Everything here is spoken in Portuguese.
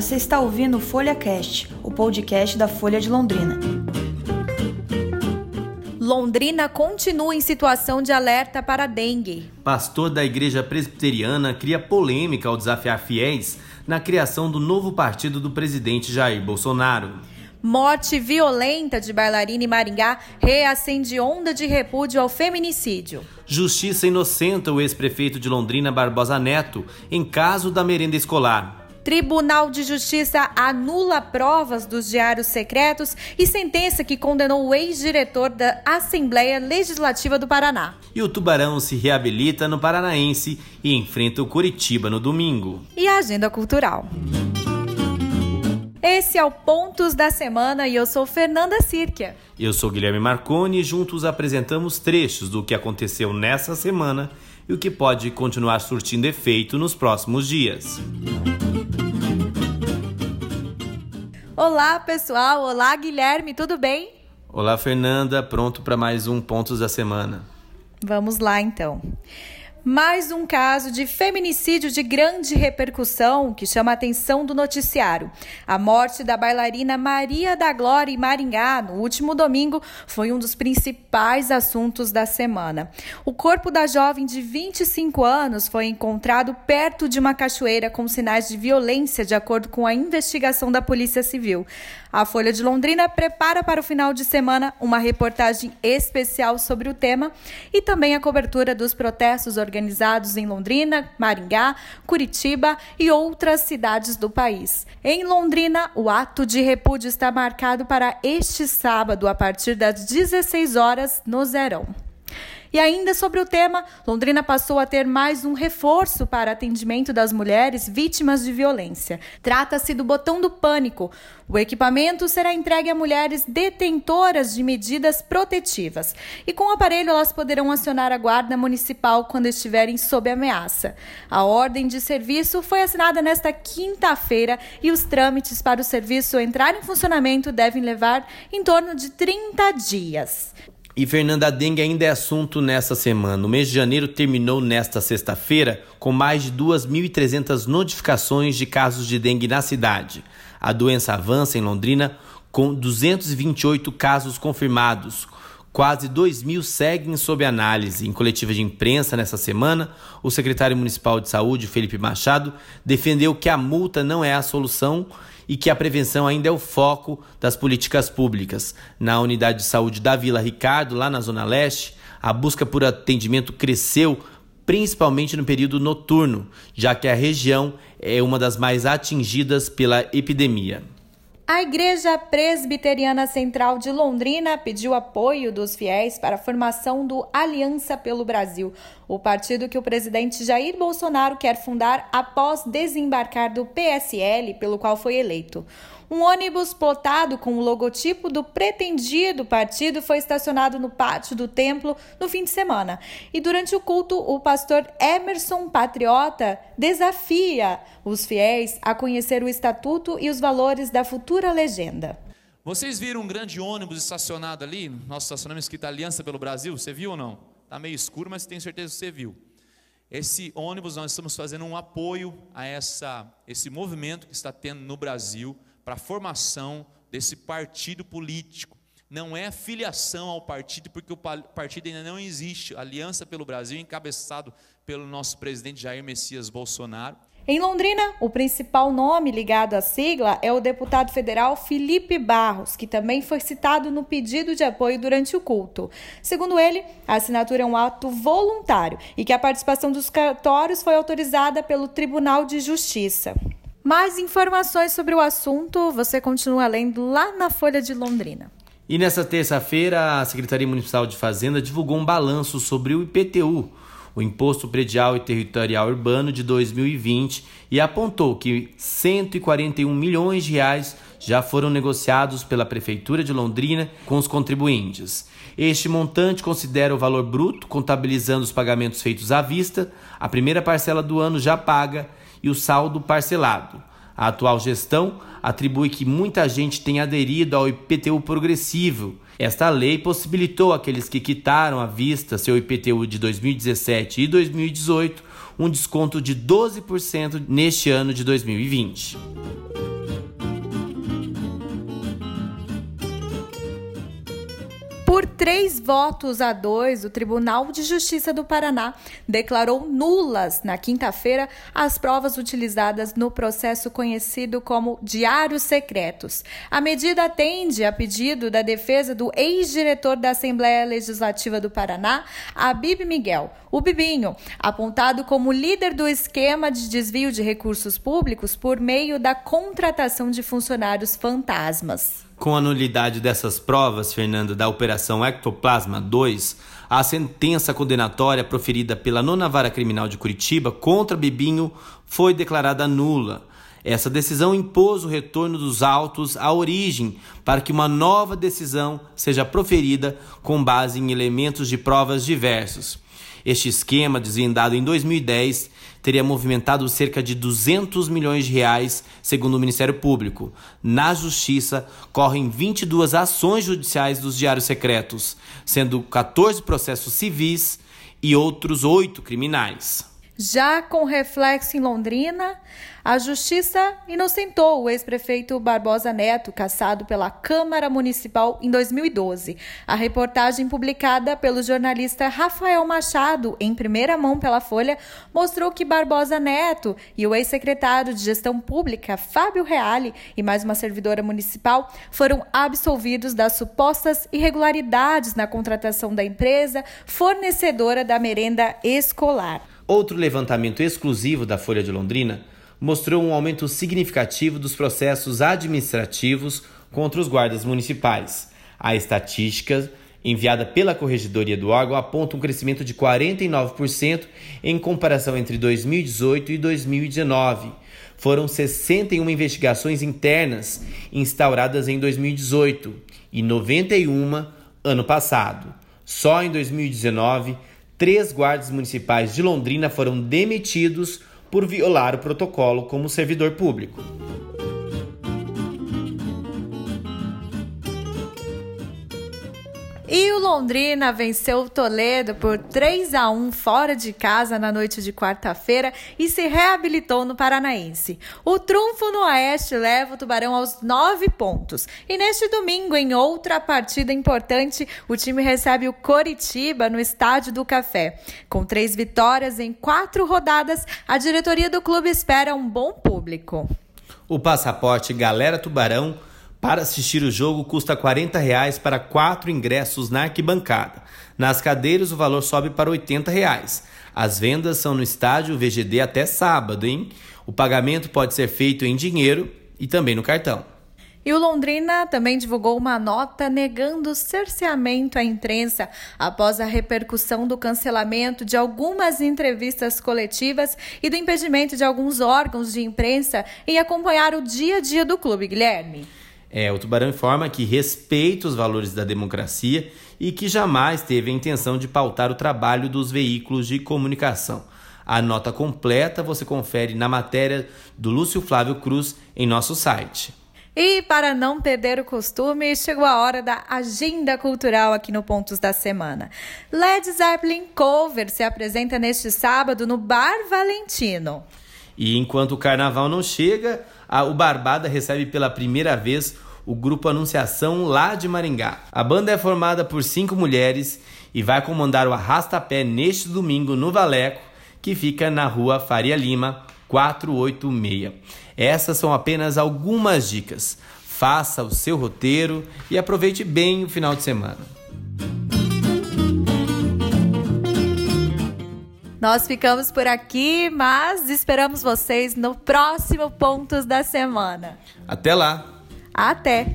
você está ouvindo o Folha Cast, o podcast da Folha de Londrina. Londrina continua em situação de alerta para dengue. Pastor da Igreja Presbiteriana cria polêmica ao desafiar fiéis na criação do novo partido do presidente Jair Bolsonaro. Morte violenta de bailarina em Maringá reacende onda de repúdio ao feminicídio. Justiça inocenta o ex-prefeito de Londrina Barbosa Neto em caso da merenda escolar. Tribunal de Justiça anula provas dos diários secretos e sentença que condenou o ex-diretor da Assembleia Legislativa do Paraná. E o Tubarão se reabilita no Paranaense e enfrenta o Curitiba no domingo. E a agenda cultural. Esse é o Pontos da Semana e eu sou Fernanda Sirkia. Eu sou Guilherme Marconi e juntos apresentamos trechos do que aconteceu nessa semana e o que pode continuar surtindo efeito nos próximos dias. Olá, pessoal. Olá, Guilherme, tudo bem? Olá, Fernanda. Pronto para mais um Pontos da Semana. Vamos lá, então. Mais um caso de feminicídio de grande repercussão que chama a atenção do noticiário. A morte da bailarina Maria da Glória em Maringá no último domingo foi um dos principais assuntos da semana. O corpo da jovem de 25 anos foi encontrado perto de uma cachoeira com sinais de violência, de acordo com a investigação da Polícia Civil. A Folha de Londrina prepara para o final de semana uma reportagem especial sobre o tema e também a cobertura dos protestos organizados em Londrina, Maringá, Curitiba e outras cidades do país. Em Londrina, o ato de repúdio está marcado para este sábado, a partir das 16 horas, no Zerão. E ainda sobre o tema, Londrina passou a ter mais um reforço para atendimento das mulheres vítimas de violência. Trata-se do botão do pânico. O equipamento será entregue a mulheres detentoras de medidas protetivas. E com o aparelho, elas poderão acionar a guarda municipal quando estiverem sob ameaça. A ordem de serviço foi assinada nesta quinta-feira e os trâmites para o serviço entrar em funcionamento devem levar em torno de 30 dias. E Fernanda Dengue ainda é assunto nessa semana. O mês de janeiro terminou nesta sexta-feira com mais de 2.300 notificações de casos de dengue na cidade. A doença avança em Londrina com 228 casos confirmados. Quase 2 mil seguem sob análise. Em coletiva de imprensa nessa semana, o secretário municipal de saúde, Felipe Machado, defendeu que a multa não é a solução e que a prevenção ainda é o foco das políticas públicas. Na unidade de saúde da Vila Ricardo, lá na Zona Leste, a busca por atendimento cresceu principalmente no período noturno, já que a região é uma das mais atingidas pela epidemia. A Igreja Presbiteriana Central de Londrina pediu apoio dos fiéis para a formação do Aliança pelo Brasil, o partido que o presidente Jair Bolsonaro quer fundar após desembarcar do PSL, pelo qual foi eleito. Um ônibus plotado com o logotipo do pretendido partido foi estacionado no pátio do templo no fim de semana. E durante o culto, o pastor Emerson Patriota desafia os fiéis a conhecer o estatuto e os valores da futura legenda. Vocês viram um grande ônibus estacionado ali? Nosso estacionamento escrito Aliança pelo Brasil? Você viu ou não? Está meio escuro, mas tenho certeza que você viu. Esse ônibus, nós estamos fazendo um apoio a essa, esse movimento que está tendo no Brasil para a formação desse partido político. Não é filiação ao partido, porque o partido ainda não existe. Aliança pelo Brasil, encabeçado pelo nosso presidente Jair Messias Bolsonaro. Em Londrina, o principal nome ligado à sigla é o deputado federal Felipe Barros, que também foi citado no pedido de apoio durante o culto. Segundo ele, a assinatura é um ato voluntário e que a participação dos cartórios foi autorizada pelo Tribunal de Justiça. Mais informações sobre o assunto você continua lendo lá na Folha de Londrina. E nessa terça-feira, a Secretaria Municipal de Fazenda divulgou um balanço sobre o IPTU, o Imposto Predial e Territorial Urbano de 2020, e apontou que 141 milhões de reais já foram negociados pela Prefeitura de Londrina com os contribuintes. Este montante considera o valor bruto, contabilizando os pagamentos feitos à vista, a primeira parcela do ano já paga e o saldo parcelado. A atual gestão atribui que muita gente tem aderido ao IPTU progressivo. Esta lei possibilitou aqueles que quitaram à vista seu IPTU de 2017 e 2018 um desconto de 12% neste ano de 2020. Três votos a dois, o Tribunal de Justiça do Paraná declarou nulas na quinta-feira as provas utilizadas no processo conhecido como Diários Secretos. A medida atende a pedido da defesa do ex-diretor da Assembleia Legislativa do Paraná, Abib Miguel, o Bibinho, apontado como líder do esquema de desvio de recursos públicos por meio da contratação de funcionários fantasmas. Com a nulidade dessas provas, Fernanda, da Operação Ectoplasma 2, a sentença condenatória proferida pela Nona Vara Criminal de Curitiba contra Bibinho foi declarada nula. Essa decisão impôs o retorno dos autos à origem para que uma nova decisão seja proferida com base em elementos de provas diversos. Este esquema, desvendado em 2010, teria movimentado cerca de 200 milhões de reais, segundo o Ministério Público. Na Justiça, correm 22 ações judiciais dos diários secretos, sendo 14 processos civis e outros oito criminais. Já com reflexo em Londrina, a Justiça inocentou o ex-prefeito Barbosa Neto, caçado pela Câmara Municipal em 2012. A reportagem publicada pelo jornalista Rafael Machado, em primeira mão pela Folha, mostrou que Barbosa Neto e o ex-secretário de Gestão Pública, Fábio Reale, e mais uma servidora municipal, foram absolvidos das supostas irregularidades na contratação da empresa fornecedora da merenda escolar. Outro levantamento exclusivo da Folha de Londrina mostrou um aumento significativo dos processos administrativos contra os guardas municipais. A estatística enviada pela Corregedoria do órgão aponta um crescimento de 49% em comparação entre 2018 e 2019. Foram 61 investigações internas instauradas em 2018 e 91 ano passado. Só em 2019 três guardas municipais de Londrina foram demitidos por violar o protocolo como servidor público. E o Londrina venceu o Toledo por 3 a 1 fora de casa na noite de quarta-feira e se reabilitou no Paranaense. O trunfo no Oeste leva o Tubarão aos nove pontos. E neste domingo, em outra partida importante, o time recebe o Coritiba no Estádio do Café. Com três vitórias em quatro rodadas, a diretoria do clube espera um bom público. O passaporte Galera Tubarão para assistir o jogo custa 40 reais para quatro ingressos na arquibancada. Nas cadeiras o valor sobe para 80 reais. As vendas são no estádio VGD até sábado, hein? O pagamento pode ser feito em dinheiro e também no cartão. E o Londrina também divulgou uma nota negando cerceamento à imprensa após a repercussão do cancelamento de algumas entrevistas coletivas e do impedimento de alguns órgãos de imprensa em acompanhar o dia a dia do clube, Guilherme. É, o Tubarão informa que respeita os valores da democracia e que jamais teve a intenção de pautar o trabalho dos veículos de comunicação. A nota completa você confere na matéria do Lúcio Flávio Cruz em nosso site. E para não perder o costume, chegou a hora da agenda cultural aqui no Pontos da Semana. Led Zeppelin Cover se apresenta neste sábado no Bar Valentino. E enquanto o carnaval não chega, a, o Barbada recebe pela primeira vez o grupo Anunciação lá de Maringá. A banda é formada por cinco mulheres e vai comandar o arrasta-pé neste domingo no Valeco, que fica na rua Faria Lima, 486. Essas são apenas algumas dicas. Faça o seu roteiro e aproveite bem o final de semana. Nós ficamos por aqui, mas esperamos vocês no próximo Pontos da Semana. Até lá! Até!